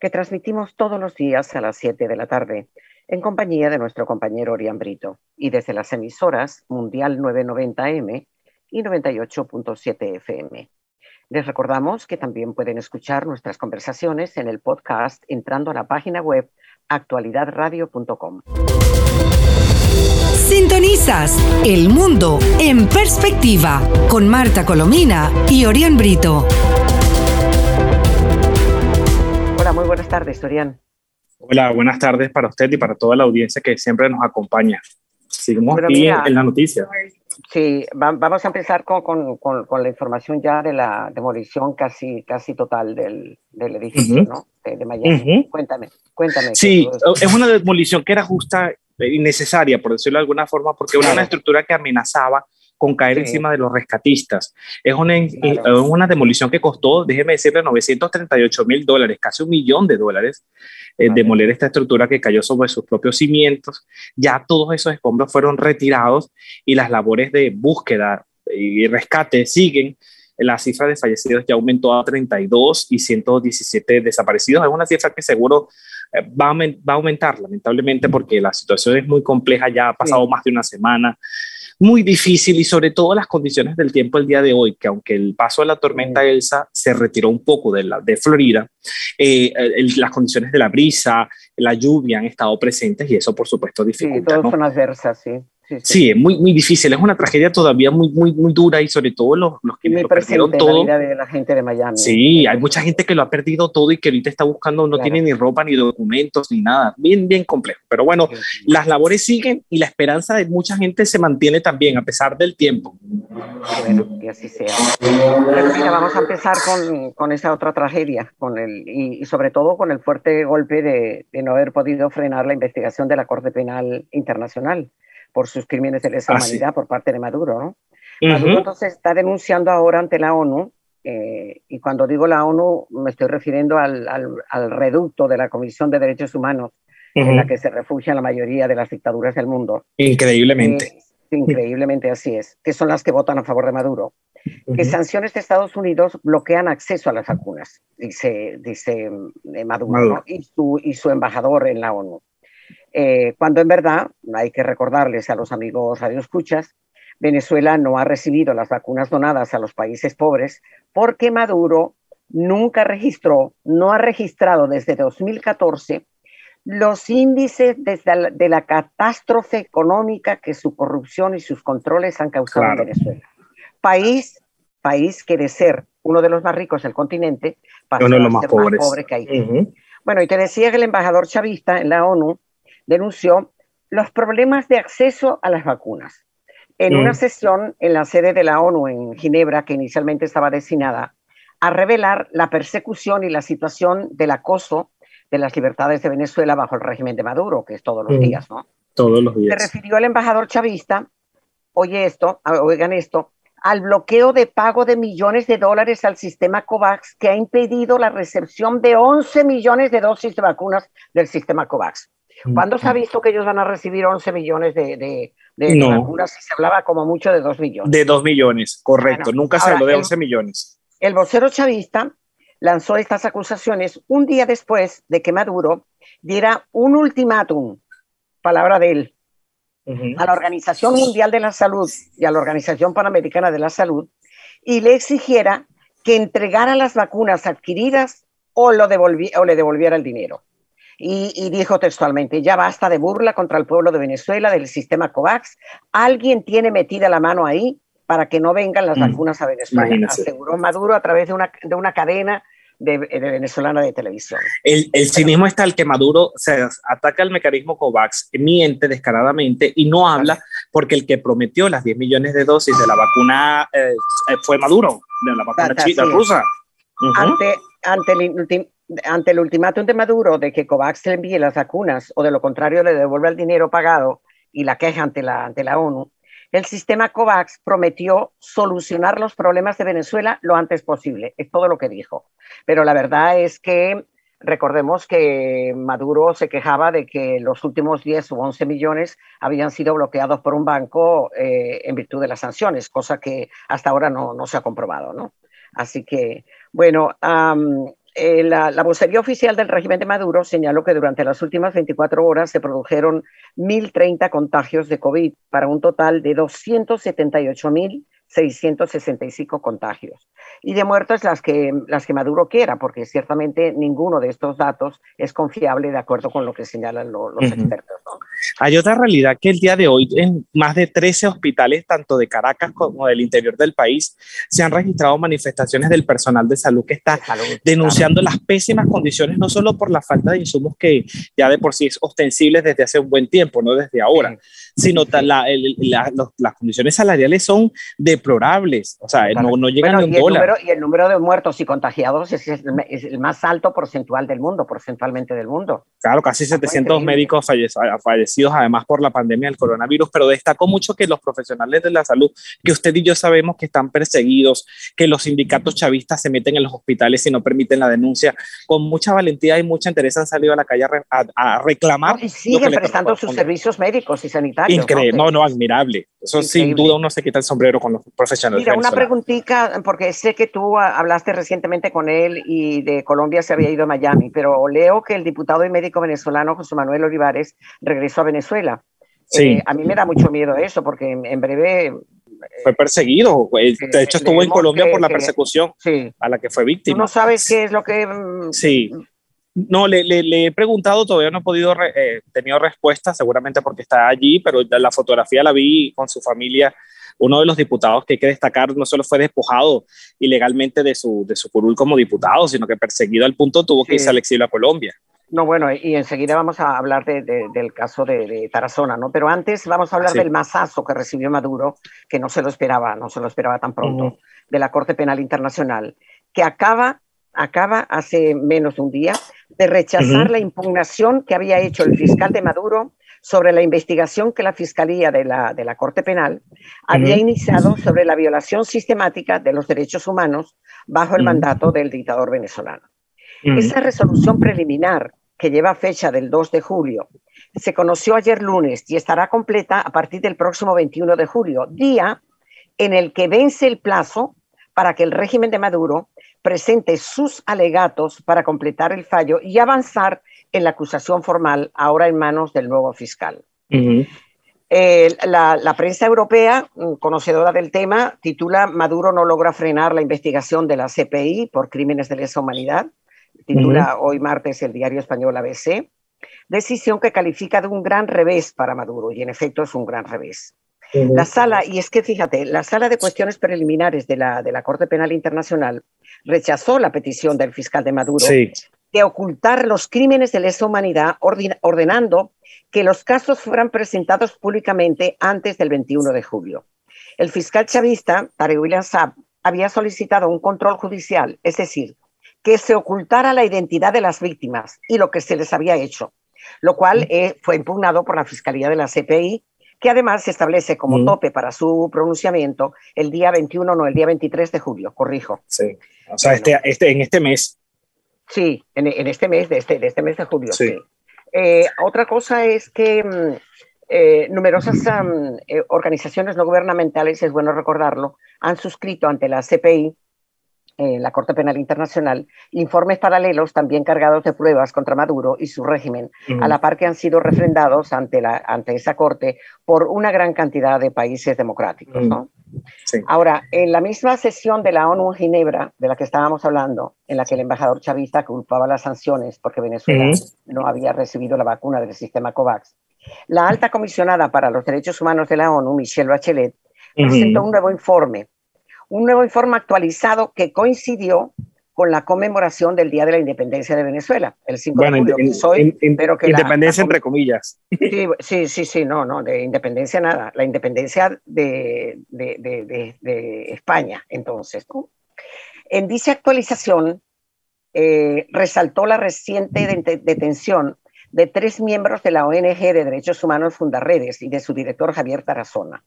que transmitimos todos los días a las 7 de la tarde en compañía de nuestro compañero Orián Brito y desde las emisoras Mundial 990M y 98.7 FM. Les recordamos que también pueden escuchar nuestras conversaciones en el podcast entrando a la página web actualidadradio.com. Sintonizas El Mundo en Perspectiva con Marta Colomina y Orián Brito. Muy buenas tardes, Orián. Hola, buenas tardes para usted y para toda la audiencia que siempre nos acompaña. Seguimos aquí en la noticia. Sí, vamos a empezar con, con, con, la información ya de la demolición casi, casi total del, del edificio, ¿no? De, Miami. Cuéntame, cuéntame. Sí, es una demolición que era justa innecesaria, por decirlo de alguna forma, porque era una estructura que amenazaba con caer encima de los rescatistas. Es una, una demolición que costó, déjeme decirle, 938 mil dólares, casi un millón de dólares, eh, demoler esta estructura que cayó sobre sus propios cimientos. Ya todos esos escombros fueron retirados y las labores de búsqueda y rescate siguen. La cifra de fallecidos ya aumentó a 32 y 117 desaparecidos. Es una cifra que seguro eh, va a, aumentar, lamentablemente, porque la situación es muy compleja, ya ha pasado más de una semana, muy difícil y sobre todo las condiciones del tiempo el día de hoy, que aunque el paso de la tormenta Elsa se retiró un poco de, la, de Florida, eh, las condiciones de la brisa, la lluvia han estado presentes y eso por supuesto dificulta. Sí, todas son adversas, sí. Sí, es muy, muy difícil, es una tragedia todavía muy, muy, muy dura y sobre todo los, los que lo perdieron todo. La vida de la gente de Miami. Sí, hay mucha gente que lo ha perdido todo y que ahorita está buscando, no tiene ni ropa, ni documentos, ni nada. Bien, bien complejo. Pero bueno, las labores siguen y la esperanza de mucha gente se mantiene también a pesar del tiempo. Bueno, que así sea. mira, vamos a empezar con, con esa otra tragedia con el, y, sobre todo con el fuerte golpe de, de no haber podido frenar la investigación de la Corte Penal Internacional por sus crímenes de lesa ah, humanidad por parte de Maduro, ¿no? Maduro entonces está denunciando ahora ante la ONU, eh, y cuando digo la ONU me estoy refiriendo al, al, reducto de la Comisión de Derechos Humanos, en la que se refugian la mayoría de las dictaduras del mundo. Increíblemente. Increíblemente así es, que son las que votan a favor de Maduro. Que sanciones de Estados Unidos bloquean acceso a las vacunas, dice, dice eh, Maduro, Y, su, y su embajador en la ONU. Eh, cuando en verdad, hay que recordarles a los amigos radioescuchas, Venezuela no ha recibido las vacunas donadas a los países pobres porque Maduro nunca registró, no ha registrado desde 2014 los índices de la, catástrofe económica que su corrupción y sus controles han causado en Venezuela. País, país que de ser uno de los más ricos del continente, pasó de los más, pobres. pobre que hay. Bueno, y te decía que el embajador chavista en la ONU denunció los problemas de acceso a las vacunas. En una mm. sesión en la sede de la ONU en Ginebra, que inicialmente estaba destinada a revelar la persecución y la situación del acoso de las libertades de Venezuela bajo el régimen de Maduro, que es todos los mm. días, ¿no? Todos los días. Se refirió al embajador chavista, oye esto, oigan esto, al bloqueo de pago de millones de dólares al sistema COVAX que ha impedido la recepción de 11 millones de dosis de vacunas del sistema COVAX. ¿Cuándo se ha visto que ellos van a recibir 11 millones de, de, de vacunas? Se hablaba como mucho de 2 millones. De 2 millones, correcto. Nunca se habló de 11 millones. El vocero chavista lanzó estas acusaciones un día después de que Maduro diera un ultimátum, palabra de él, a la Organización Mundial de la Salud y a la Organización Panamericana de la Salud y le exigiera que entregara las vacunas adquiridas o, lo o le devolviera el dinero y, dijo textualmente, ya basta de burla contra el pueblo de Venezuela, del sistema COVAX, alguien tiene metida la mano ahí para que no vengan las mm. vacunas a Venezuela, aseguró Maduro a través de una, de una cadena de, venezolana de televisión. El, el cinismo está el que Maduro se ataca al mecanismo COVAX, miente descaradamente y no habla porque el que prometió las 10 millones de dosis de la vacuna eh, fue Maduro, de la vacuna china rusa. ante, ante el ante el ultimátum de Maduro de que COVAX le envíe las vacunas o de lo contrario le devuelva el dinero pagado y la queja ante la, ante la ONU, el sistema COVAX prometió solucionar los problemas de Venezuela lo antes posible. Es todo lo que dijo. Pero la verdad es que recordemos que Maduro se quejaba de que los últimos 10 o 11 millones habían sido bloqueados por un banco eh, en virtud de las sanciones, cosa que hasta ahora no, no se ha comprobado. ¿no? Así que, bueno, eh, la, la, vocería oficial del régimen de Maduro señaló que durante las últimas 24 horas se produjeron 1.030 contagios de COVID para un total de 278.665 contagios. Y de muertes las que, las que Maduro quiera, porque ciertamente ninguno de estos datos es confiable de acuerdo con lo que señalan los expertos. Hay otra realidad que el día de hoy en más de 13 hospitales, tanto de Caracas como del interior del país, se han registrado manifestaciones del personal de salud que está denunciando las pésimas condiciones, no solo por la falta de insumos que ya de por sí es ostensible desde hace un buen tiempo, no desde ahora, sino las condiciones salariales son deplorables, o sea, no, no llegan a un dólar y el número de muertos y contagiados es, el más alto porcentual del mundo, porcentualmente del mundo. Claro, casi 700 médicos fallecidos además por la pandemia del coronavirus, pero destacó mucho que los profesionales de la salud, que usted y yo sabemos que están perseguidos, que los sindicatos chavistas se meten en los hospitales y no permiten la denuncia, con mucha valentía y mucha interés han salido a la calle a, reclamar. y siguen prestando sus servicios médicos y sanitarios. Increíble, no, no, admirable. Eso sin duda uno se quita el sombrero con los profesionales. Mira, una preguntita, porque sé que tú hablaste recientemente con él y de Colombia se había ido a Miami, pero leo que el diputado y médico venezolano José Manuel Olivares regresó a Venezuela. Sí. Eh, a mí me da mucho miedo eso, porque en, breve... Fue perseguido, de hecho estuvo en Colombia por la persecución a la que fue víctima. ¿Tú no sabes qué es lo que... Mm, sí, no, le, le, he preguntado, todavía no he podido, eh, tenido respuesta, seguramente porque está allí, pero la fotografía la vi con su familia. Uno de los diputados que hay que destacar no solo fue despojado ilegalmente de su, de su curul como diputado, sino que perseguido al punto tuvo que irse al exilio a Colombia. No, bueno, y enseguida vamos a hablar de, del caso de, Tarazona, ¿no? Pero antes vamos a hablar del masazo que recibió Maduro, que no se lo esperaba, no se lo esperaba tan pronto, de la Corte Penal Internacional, que acaba, acaba hace menos de un día de rechazar la impugnación que había hecho el fiscal de Maduro sobre la investigación que la Fiscalía de la, de la Corte Penal había iniciado sobre la violación sistemática de los derechos humanos bajo el mandato del dictador venezolano. Esa resolución preliminar, que lleva fecha del 2 de julio, se conoció ayer lunes y estará completa a partir del próximo 21 de julio, día en el que vence el plazo para que el régimen de Maduro presente sus alegatos para completar el fallo y avanzar en la acusación formal ahora en manos del nuevo fiscal. Eh, la, prensa europea, mm, conocedora del tema, titula Maduro no logra frenar la investigación de la CPI por crímenes de lesa humanidad. Titula hoy martes el diario español ABC. Decisión que califica de un gran revés para Maduro y en efecto es un gran revés. La sala, y es que fíjate, la sala de cuestiones preliminares de la, de la Corte Penal Internacional rechazó la petición del fiscal de Maduro de ocultar los crímenes de lesa humanidad, ordenando que los casos fueran presentados públicamente antes del 21 de julio. El fiscal chavista, Tarek William Saab, había solicitado un control judicial, es decir, que se ocultara la identidad de las víctimas y lo que se les había hecho, lo cual eh, fue impugnado por la Fiscalía de la CPI que además se establece como tope para su pronunciamiento el día 21, no, el día 23 de julio, corrijo. Sí, o sea, este, este, en este mes. Sí, en, este mes, de este, de este mes de julio, sí. Eh, otra cosa es que mm, eh, numerosas eh, organizaciones no gubernamentales, es bueno recordarlo, han suscrito ante la CPI en la Corte Penal Internacional, informes paralelos también cargados de pruebas contra Maduro y su régimen, a la par que han sido refrendados ante, la, ante esa Corte por una gran cantidad de países democráticos. Ahora, en la misma sesión de la ONU en Ginebra, de la que estábamos hablando, en la que el embajador chavista culpaba las sanciones porque Venezuela no había recibido la vacuna del sistema COVAX, la alta comisionada para los derechos humanos de la ONU, Michelle Bachelet, presentó un nuevo informe un nuevo informe actualizado que coincidió con la conmemoración del Día de la Independencia de Venezuela, el 5 de julio. que independencia entre comillas. Sí, sí, sí, no, no, de independencia nada, la independencia de, de, de, España, entonces. En dicha actualización, eh, resaltó la reciente detención de tres miembros de la ONG de Derechos Humanos Fundarredes y de su director Javier Tarazona.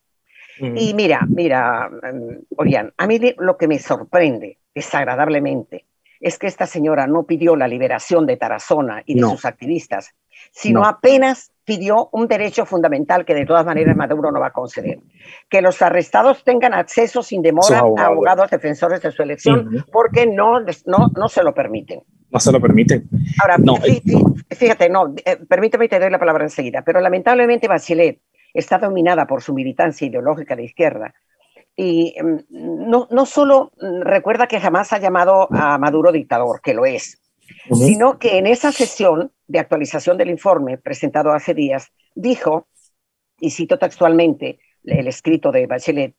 Y mira, mira, mm, Orián, a mí lo que me sorprende desagradablemente es que esta señora no pidió la liberación de Tarazona y de sus activistas, sino apenas pidió un derecho fundamental que de todas maneras Maduro no va a conceder, que los arrestados tengan acceso sin demora a abogados. defensores de su elección, porque no, no, no se lo permiten. No se lo permiten. Ahora, no, fíjate, no, eh, permíteme y te doy la palabra enseguida, pero lamentablemente Bachelet está dominada por su militancia ideológica de izquierda, y em, no, no solo recuerda que jamás ha llamado a Maduro dictador, que lo es, sino que en esa sesión de actualización del informe presentado hace días, dijo, y cito textualmente el escrito de Bachelet,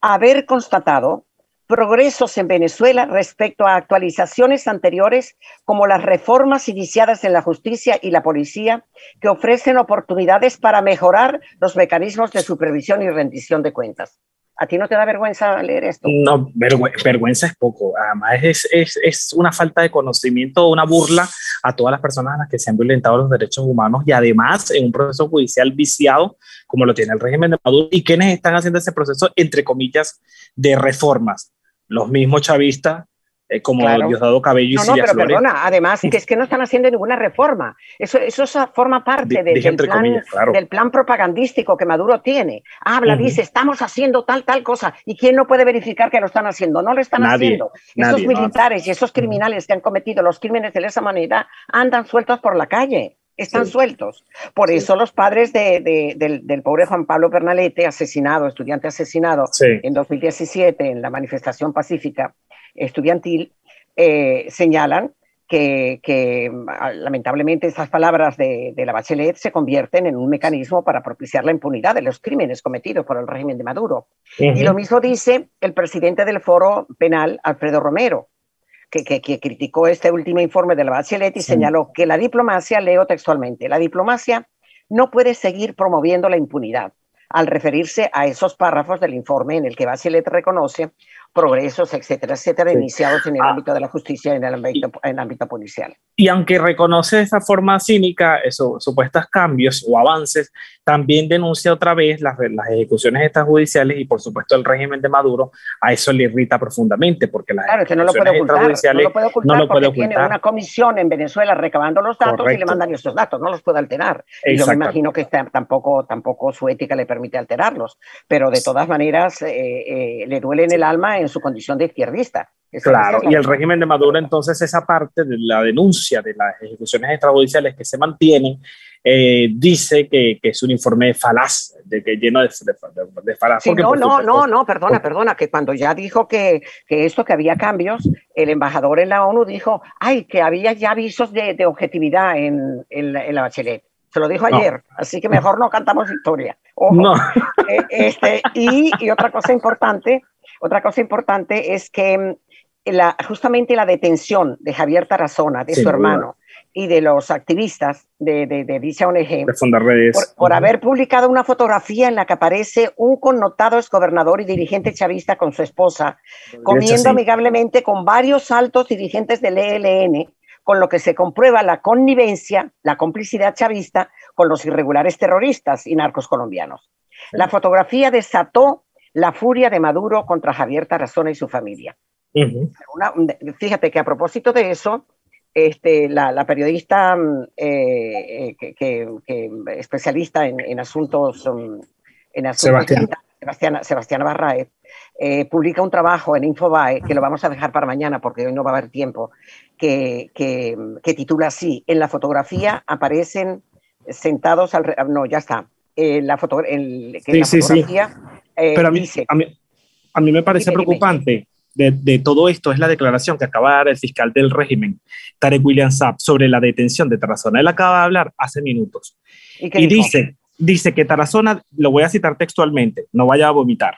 haber constatado progresos en Venezuela respecto a actualizaciones anteriores como las reformas iniciadas en la justicia y la policía que ofrecen oportunidades para mejorar los mecanismos de supervisión y rendición de cuentas. ¿A ti no te da vergüenza leer esto? No, vergüenza es poco. Además, es, es, es, una falta de conocimiento, una burla a todas las personas a las que se han violentado los derechos humanos y además en un proceso judicial viciado como lo tiene el régimen de Maduro. ¿Y quiénes están haciendo ese proceso, entre comillas, de reformas? Los mismos chavistas eh, como Diosdado Cabello y No, no, pero perdona, además que es que no están haciendo ninguna reforma. Eso, eso forma parte del, plan, del plan propagandístico que Maduro tiene. Habla, dice, estamos haciendo tal, tal cosa. ¿Y quién no puede verificar que lo están haciendo? No lo están haciendo. Esos militares y esos criminales que han cometido los crímenes de lesa humanidad andan sueltos por la calle están sueltos. Por eso los padres de, del, pobre Juan Pablo Bernalete, asesinado, estudiante asesinado en 2017 en la manifestación pacífica, estudiantil eh, señalan que, ah, lamentablemente esas palabras de, la Bachelet se convierten en un mecanismo para propiciar la impunidad de los crímenes cometidos por el régimen de Maduro. Y lo mismo dice el presidente del Foro Penal, Alfredo Romero, que, criticó este último informe de la Bachelet y señaló que la diplomacia, leo textualmente, la diplomacia no puede seguir promoviendo la impunidad. Al referirse a esos párrafos del informe en el que Bachelet reconoce progresos, etcétera, etcétera, iniciados en el ah. ámbito de la justicia y en el ámbito, en el ámbito policial. Y aunque reconoce de esa forma cínica esos supuestos cambios o avances, también denuncia otra vez las, las ejecuciones extrajudiciales y por supuesto el régimen de Maduro, a eso le irrita profundamente porque las claro, que no lo puede ocultar, no lo puede ocultar, no lo puede porque tiene una comisión en Venezuela recabando los datos y le mandan esos datos, no los puede alterar. Y yo me imagino que tampoco, tampoco su ética le permite alterarlos, pero de todas maneras eh, eh, le duele en el alma en su condición de izquierdista. claro, y el régimen de Maduro, entonces, esa parte de la denuncia de las ejecuciones extrajudiciales que se mantienen, eh, dice que, que, es un informe falaz, de que lleno de, de, falaz. no, no, no, no, perdona, perdona, que cuando ya dijo que, que, esto, que había cambios, el embajador en la ONU dijo, ay, que había ya avisos de, de objetividad en, en, la, Bachelet. Se lo dijo ayer, así que mejor no cantamos historia. No. Eh, este, y, y, otra cosa importante otra cosa importante es que mm, la, justamente la detención de Javier Tarazona, de su hermano, y de los activistas de, de, dicha ONG, por, haber publicado una fotografía en la que aparece un connotado exgobernador y dirigente chavista con su esposa, comiendo amigablemente con varios altos dirigentes del ELN, con lo que se comprueba la connivencia, la complicidad chavista con los irregulares terroristas y narcos colombianos. La fotografía desató la furia de Maduro contra Javier Tarazona y su familia. fíjate que a propósito de eso, este, la, periodista mm, eh, que, especialista en, asuntos, mm, en asuntos Sebastián. Sebastiana, Barraez, eh, publica un trabajo en Infobae, que lo vamos a dejar para mañana porque hoy no va a haber tiempo, que, titula así, en la fotografía aparecen sentados al... No, ya está. Eh, la, foto, el, la fotografía eh, Pero a mí, a mí, me parece preocupante de, todo esto es la declaración que acaba de dar el fiscal del régimen, Tarek William Saab, sobre la detención de Tarazona. Él acaba de hablar hace minutos. Y, dice, dice que Tarazona, lo voy a citar textualmente, no vaya a vomitar.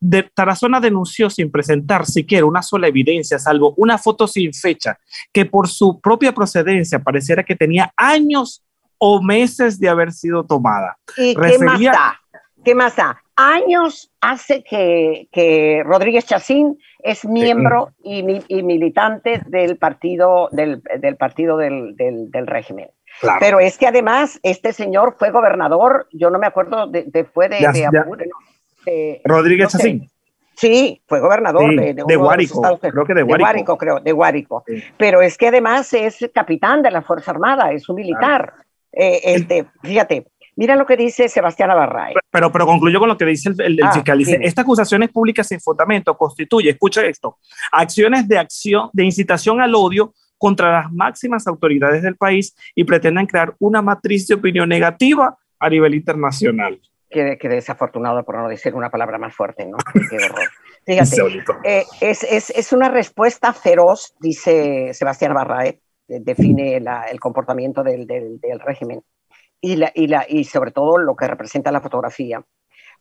De, Tarazona denunció sin presentar siquiera una sola evidencia, salvo una foto sin fecha, que por su propia procedencia pareciera que tenía años o meses de haber sido tomada. ¿Y qué más da? ¿Qué más da? Años hace que, que Rodríguez Chacín es miembro y, militante del partido del, del partido del, del, régimen. Pero es que además este señor fue gobernador, yo no me acuerdo, de, fue de, Rodríguez Chacín. Sí, fue gobernador de, de, Guárico, creo que de Guárico. creo, de Guárico. Pero es que además es capitán de la Fuerza Armada, es un militar. Eh, este, fíjate, Mira lo que dice Sebastián Abarray. Pero, pero concluyo con lo que dice el, ah, fiscal. Dice, esta acusación es pública sin fundamento constituye, escucha esto, acciones de acción, de incitación al odio contra las máximas autoridades del país y pretenden crear una matriz de opinión negativa a nivel internacional. Qué, desafortunado por no decir una palabra más fuerte, ¿no? Qué horror. Fíjate, eh, es, es, es, una respuesta feroz, dice Sebastián Barrae, define el comportamiento del, del, del régimen y, la, y, la, y sobre todo lo que representa la fotografía,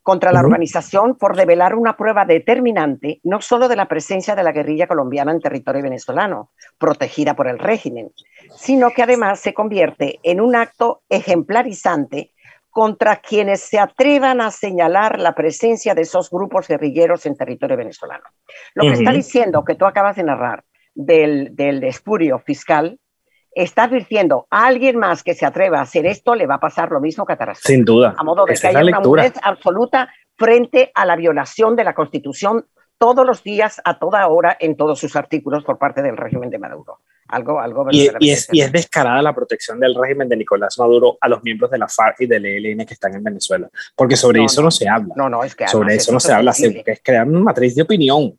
contra la organización por develar una prueba determinante no solo de la presencia de la guerrilla colombiana en territorio venezolano, protegida por el régimen, sino que además se convierte en un acto ejemplarizante contra quienes se atrevan a señalar la presencia de esos grupos guerrilleros en territorio venezolano. Lo que está diciendo que tú acabas de narrar del, del espurio fiscal está advirtiendo a alguien más que se atreva a hacer esto, le va a pasar lo mismo que a Tarazona. Sin duda. A modo de que haya una mujer absoluta frente a la violación de la Constitución todos los días, a toda hora, en todos sus artículos por parte del régimen de Maduro. Algo, algo y, y, es, y, es, descarada la protección del régimen de Nicolás Maduro a los miembros de la FARC y del ELN que están en Venezuela, porque sobre eso no, se habla. No, no, es que sobre eso no se habla, es crear una matriz de opinión.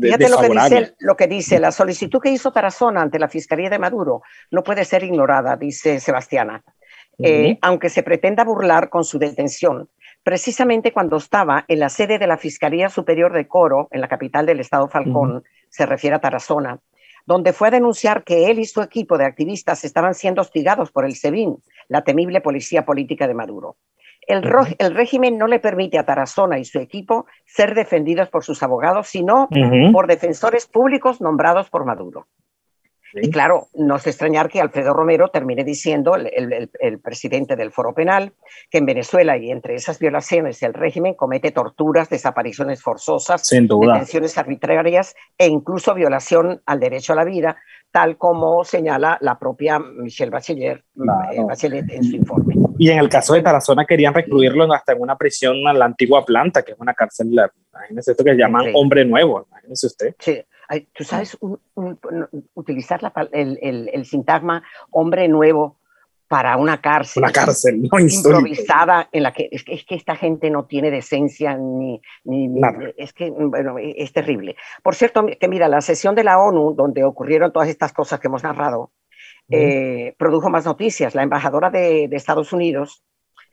Fíjate lo que, dice, lo que dice la solicitud que hizo Tarazona ante la Fiscalía de Maduro no puede ser ignorada, dice Sebastiana, eh, aunque se pretenda burlar con su detención. Precisamente cuando estaba en la sede de la Fiscalía Superior de Coro, en la capital del estado Falcón, se refiere a Tarazona, donde fue a denunciar que él y su equipo de activistas estaban siendo hostigados por el SEBIN, la temible policía política de Maduro. El, régimen no le permite a Tarazona y su equipo ser defendidos por sus abogados, sino por defensores públicos nombrados por Maduro. Y claro, no es extrañar que Alfredo Romero termine diciendo, el, presidente del Foro Penal, que en Venezuela y entre esas violaciones el régimen comete torturas, desapariciones forzosas, detenciones arbitrarias e incluso violación al derecho a la vida, tal como señala la propia Michelle Bachelet, eh, Bachelet en su informe. Y en el caso de Tarazona querían recluirlo hasta en una prisión en la antigua planta, que es una cárcel, imagínese esto que llaman hombre nuevo, imagínese usted. Sí, tú sabes utilizar el, el, sintagma hombre nuevo para una cárcel. Una cárcel, no improvisada en la que es, que esta gente no tiene decencia ni, ni, es que bueno, es terrible. Por cierto, que mira, la sesión de la ONU donde ocurrieron todas estas cosas que hemos narrado eh, produjo más noticias. La embajadora de, de Estados Unidos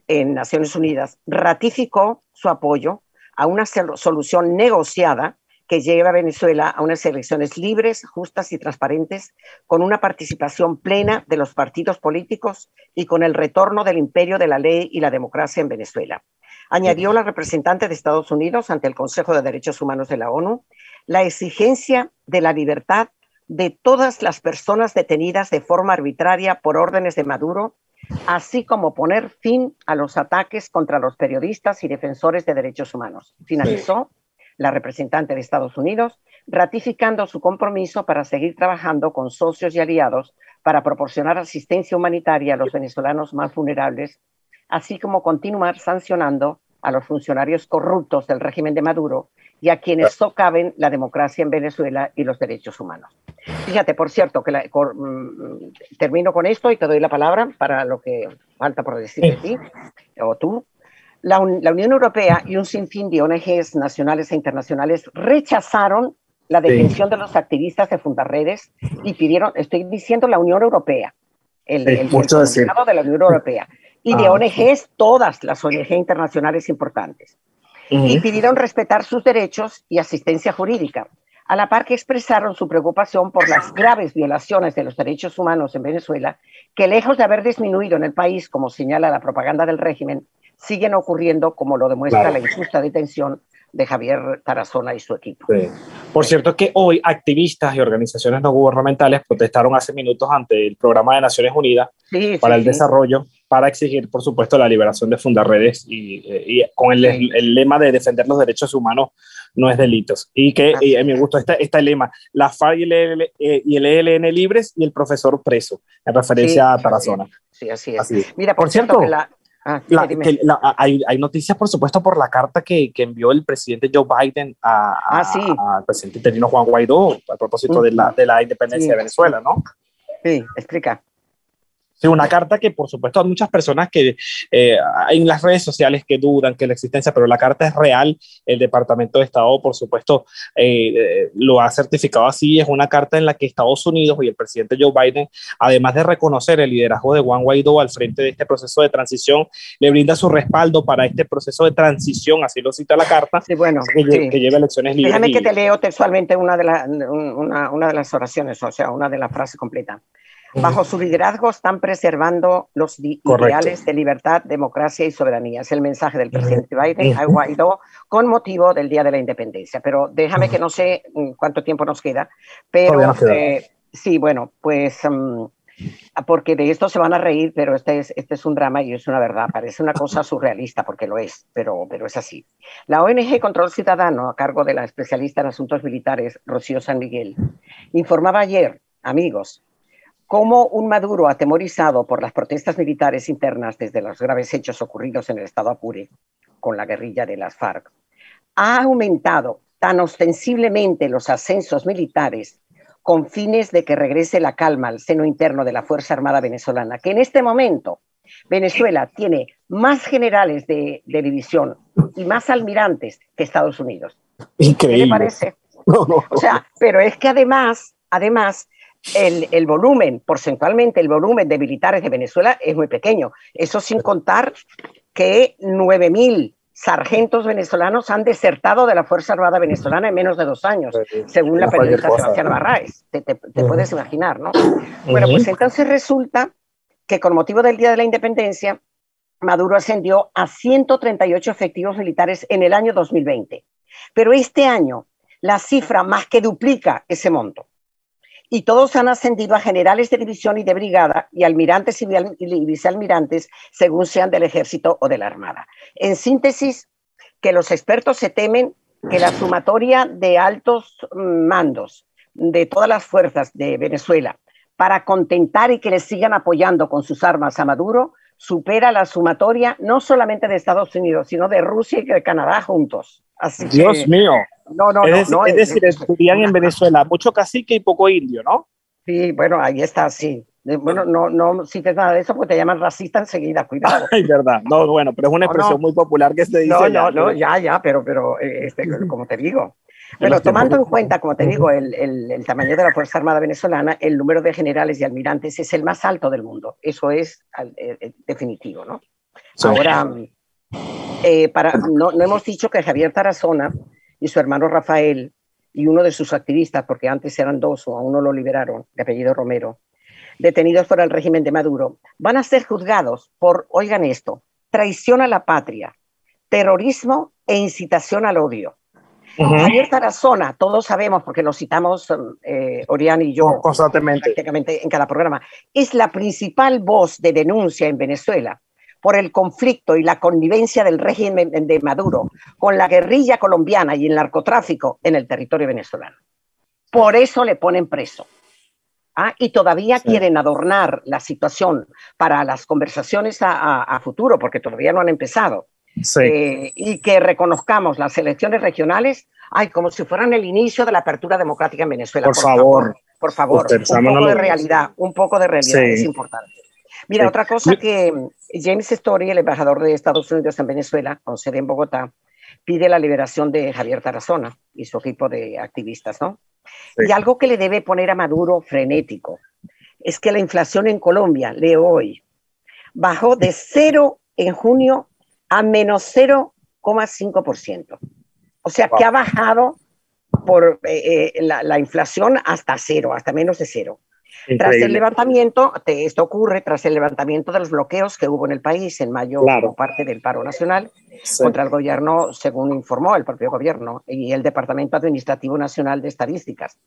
en Naciones Unidas ratificó su apoyo a una solución negociada que lleva a Venezuela a unas elecciones libres, justas y transparentes, con una participación plena de los partidos políticos y con el retorno del imperio de la ley y la democracia en Venezuela. Añadió la representante de Estados Unidos ante el Consejo de Derechos Humanos de la ONU la exigencia de la libertad de todas las personas detenidas de forma arbitraria por órdenes de Maduro, así como poner fin a los ataques contra los periodistas y defensores de derechos humanos. Finalizó la representante de Estados Unidos, ratificando su compromiso para seguir trabajando con socios y aliados para proporcionar asistencia humanitaria a los venezolanos más vulnerables, así como continuar sancionando a los funcionarios corruptos del régimen de Maduro y a quienes socaven la democracia en Venezuela y los derechos humanos. Fíjate, por cierto, que mm, termino con esto y te doy la palabra para lo que falta por decir de ti, o tú, la, Unión Europea y un sinfín de ONGs nacionales e internacionales rechazaron la detención de los activistas de Fundarredes y pidieron, estoy diciendo la Unión Europea, el, el, de la Unión Europea, y de ah, ONGs, todas las ONG internacionales importantes, y pidieron respetar sus derechos y asistencia jurídica, a la par que expresaron su preocupación por las graves violaciones de los derechos humanos en Venezuela, que lejos de haber disminuido en el país, como señala la propaganda del régimen, siguen ocurriendo, como lo demuestra la injusta detención de Javier Tarazona y su equipo. Por cierto que hoy activistas y organizaciones no gubernamentales protestaron hace minutos ante el programa de Naciones Unidas para el desarrollo para exigir, por supuesto, la liberación de Fundarredes y, y con el, el, lema de defender los derechos humanos no es delitos. Y que y me gustó este, este lema, la FARC y el, eh, y el ELN libres y el profesor preso, en referencia a Tarazona. Sí, así es. Mira, por, cierto, que la, Ah, hay, hay, noticias, por supuesto, por la carta que, que envió el presidente Joe Biden a, ah, al presidente interino Juan Guaidó a propósito de, la, de la independencia de Venezuela, ¿no? Sí, explica una carta que por supuesto hay muchas personas que eh, en las redes sociales que dudan que la existencia, pero la carta es real. El Departamento de Estado, por supuesto, eh, lo ha certificado así. Es una carta en la que Estados Unidos y el presidente Joe Biden, además de reconocer el liderazgo de Juan Guaidó al frente de este proceso de transición, le brinda su respaldo para este proceso de transición, así lo cita la carta, sí, bueno, que, lleve elecciones libres. Déjame que te leo textualmente una de, una, una de las oraciones, o sea, una de las frases completas. Bajo su liderazgo están preservando los ideales de libertad, democracia y soberanía. Es el mensaje del presidente Biden a Guaidó con motivo del Día de la Independencia. Pero déjame que no sé mm, cuánto tiempo nos queda. Pero eh, sí, bueno, pues mm, porque de esto se van a reír, pero este es, este es un drama y es una verdad. Parece una cosa surrealista porque lo es, pero, pero es así. La ONG Control Ciudadano, a cargo de la especialista en asuntos militares, Rocío San Miguel, informaba ayer, amigos, cómo un Maduro atemorizado por las protestas militares internas desde los graves hechos ocurridos en el estado Apure con la guerrilla de las FARC, ha aumentado tan ostensiblemente los ascensos militares con fines de que regrese la calma al seno interno de la Fuerza Armada venezolana, que en este momento Venezuela tiene más generales de, división y más almirantes que Estados Unidos. Increíble. ¿Qué le parece? O sea, pero es que además, además, el, volumen, porcentualmente, el volumen de militares de Venezuela es muy pequeño. Eso sin contar que 9.000 sargentos venezolanos han desertado de la Fuerza Armada venezolana en menos de dos años, según la periodista Sebastián Barraes. Te, puedes imaginar, ¿no? Bueno, pues entonces resulta que con motivo del Día de la Independencia, Maduro ascendió a 138 efectivos militares en el año 2020. Pero este año la cifra más que duplica ese monto y todos han ascendido a generales de división y de brigada y almirantes y vicealmirantes según sean del ejército o de la armada. En síntesis, que los expertos se temen que la sumatoria de altos mandos de todas las fuerzas de Venezuela para contentar y que les sigan apoyando con sus armas a Maduro supera la sumatoria no solamente de Estados Unidos, sino de Rusia y de Canadá juntos. Dios mío. No, no, es, no, es, decir, estudian en Venezuela mucho cacique y poco indio, ¿no? Sí, bueno, ahí está, sí. Eh, bueno, no, no cites nada de eso porque te llaman racista enseguida, cuidado. Es verdad, no, bueno, pero es una expresión muy popular que se dice. No, no, no, ya, ya, pero, pero eh, este, como te digo. Pero tomando en cuenta, como te digo, el, el, el, tamaño de la Fuerza Armada venezolana, el número de generales y almirantes es el más alto del mundo. Eso es eh, definitivo, ¿no? Ahora, para, no, no hemos dicho que Javier Tarazona y su hermano Rafael y uno de sus activistas, porque antes eran dos o a uno lo liberaron, de apellido Romero, detenidos por el régimen de Maduro, van a ser juzgados por, oigan esto, traición a la patria, terrorismo e incitación al odio. Javier Tarazona, todos sabemos, porque lo citamos eh, Orián y yo constantemente prácticamente en cada programa, es la principal voz de denuncia en Venezuela por el conflicto y la connivencia del régimen de Maduro con la guerrilla colombiana y el narcotráfico en el territorio venezolano. Por eso le ponen preso. ¿Ah? y todavía quieren adornar la situación para las conversaciones a, futuro, porque todavía no han empezado. Eh, y que reconozcamos las elecciones regionales, ay, como si fueran el inicio de la apertura democrática en Venezuela. Por, favor, Por favor, un poco de realidad, un poco de realidad es importante. Mira, otra cosa que James Story, el embajador de Estados Unidos en Venezuela, con sede en Bogotá, pide la liberación de Javier Tarazona y su equipo de activistas, ¿no? Y algo que le debe poner a Maduro frenético es que la inflación en Colombia, leo hoy, bajó de cero en junio a menos 0,5%. O sea, que ha bajado por eh, eh, la, la, inflación hasta cero, hasta menos de cero. Tras el levantamiento, esto ocurre tras el levantamiento de los bloqueos que hubo en el país en mayo como parte del paro nacional contra el gobierno, según informó el propio gobierno y el Departamento Administrativo Nacional de Estadísticas.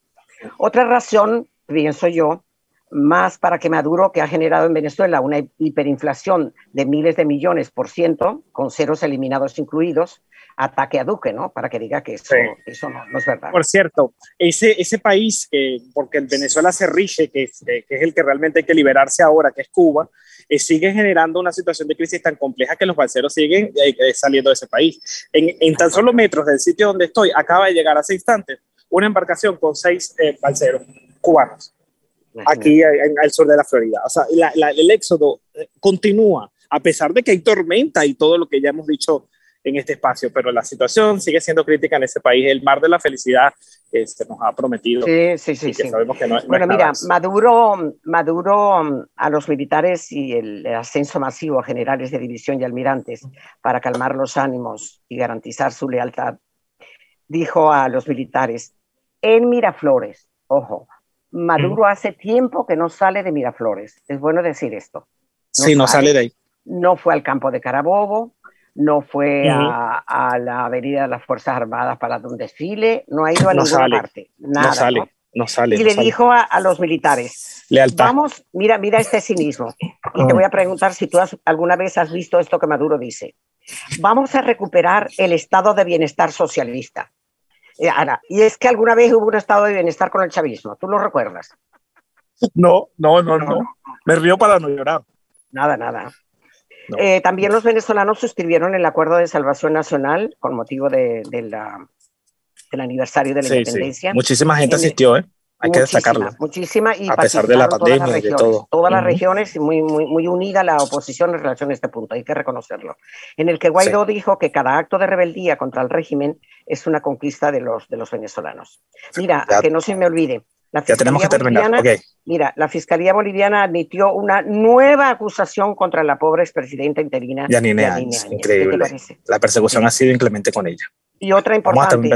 Otra razón, pienso yo, más para que Maduro, que ha generado en Venezuela una hiperinflación de miles de millones por ciento, con ceros eliminados incluidos, ataque a Duque, ¿no? Para que diga que eso, eso no, es verdad. Por cierto, ese, ese país, que, porque el Venezuela se rige, que, que, es el que realmente hay que liberarse ahora, que es Cuba, eh, sigue generando una situación de crisis tan compleja que los balseros siguen eh, eh, saliendo de ese país. En, en, tan solo metros del sitio donde estoy, acaba de llegar hace instantes una embarcación con seis balseros cubanos aquí al sur de la Florida. O sea, el éxodo continúa, a pesar de que hay tormenta y todo lo que ya hemos dicho en este espacio, pero la situación sigue siendo crítica en ese país. El mar de la felicidad se este, nos ha prometido. Sí, sí, sí. sí. bueno, mira, Maduro, Maduro a los militares y el ascenso masivo a generales de división y almirantes para calmar los ánimos y garantizar su lealtad, dijo a los militares, en Miraflores, ojo, Maduro hace tiempo que no sale de Miraflores. Es bueno decir esto. sí, no sale de ahí. No fue al campo de Carabobo, no fue a, la Avenida de las Fuerzas Armadas para un desfile, no ha ido a ninguna parte. Nada, no sale, ¿no? sale. Y le dijo a, los militares, Lealtad. vamos, mira, mira este cinismo. Y te voy a preguntar si tú alguna vez has visto esto que Maduro dice. Vamos a recuperar el estado de bienestar socialista. Y, y es que alguna vez hubo un estado de bienestar con el chavismo, ¿tú lo recuerdas? No, no, no, no. Me río para no llorar. Nada, nada. Eh, también los venezolanos suscribieron el acuerdo de salvación nacional con motivo de, la, del aniversario de la independencia. Muchísima gente asistió, ¿eh? Hay que destacarlo. Muchísima, y a pesar de la pandemia y de todo. Todas las regiones, muy, muy, muy unida la oposición en relación a este punto, hay que reconocerlo. En el que Guaidó dijo que cada acto de rebeldía contra el régimen es una conquista de los, de los venezolanos. Mira, que no se me olvide, ya tenemos que terminar. Mira, la Fiscalía Boliviana admitió una nueva acusación contra la pobre expresidenta interina. Yanine, Yanine Increíble. La persecución ha sido inclemente con ella. Y otra importante,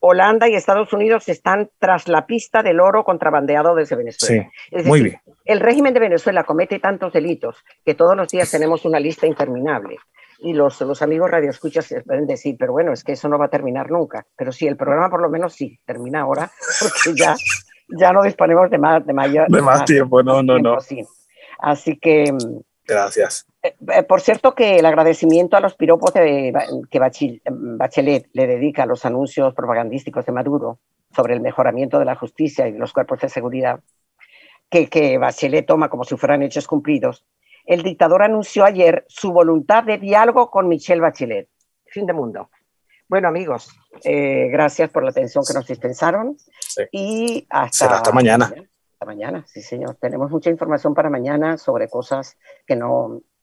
Holanda y Estados Unidos están tras la pista del oro contrabandeado desde Venezuela. Sí, muy bien. El régimen de Venezuela comete tantos delitos que todos los días tenemos una lista interminable y los, los amigos radioescuchas pueden decir, pero bueno, es que eso no va a terminar nunca. Pero sí, el programa por lo menos sí, termina ahora, porque ya ya no disponemos de más, de mayor, de más, tiempo, no, no, no. Así que... Mm, Gracias. Eh, eh, por cierto que el agradecimiento a los piropos de, que Bachelet le dedica a los anuncios propagandísticos de Maduro sobre el mejoramiento de la justicia y de los cuerpos de seguridad, que, que Bachelet toma como si fueran hechos cumplidos, el dictador anunció ayer su voluntad de diálogo con Michelle Bachelet. Fin de mundo. Bueno, amigos, eh, gracias por la atención que nos dispensaron y hasta, hasta mañana. Hasta mañana, sí, señor. Tenemos mucha información para mañana sobre cosas que no,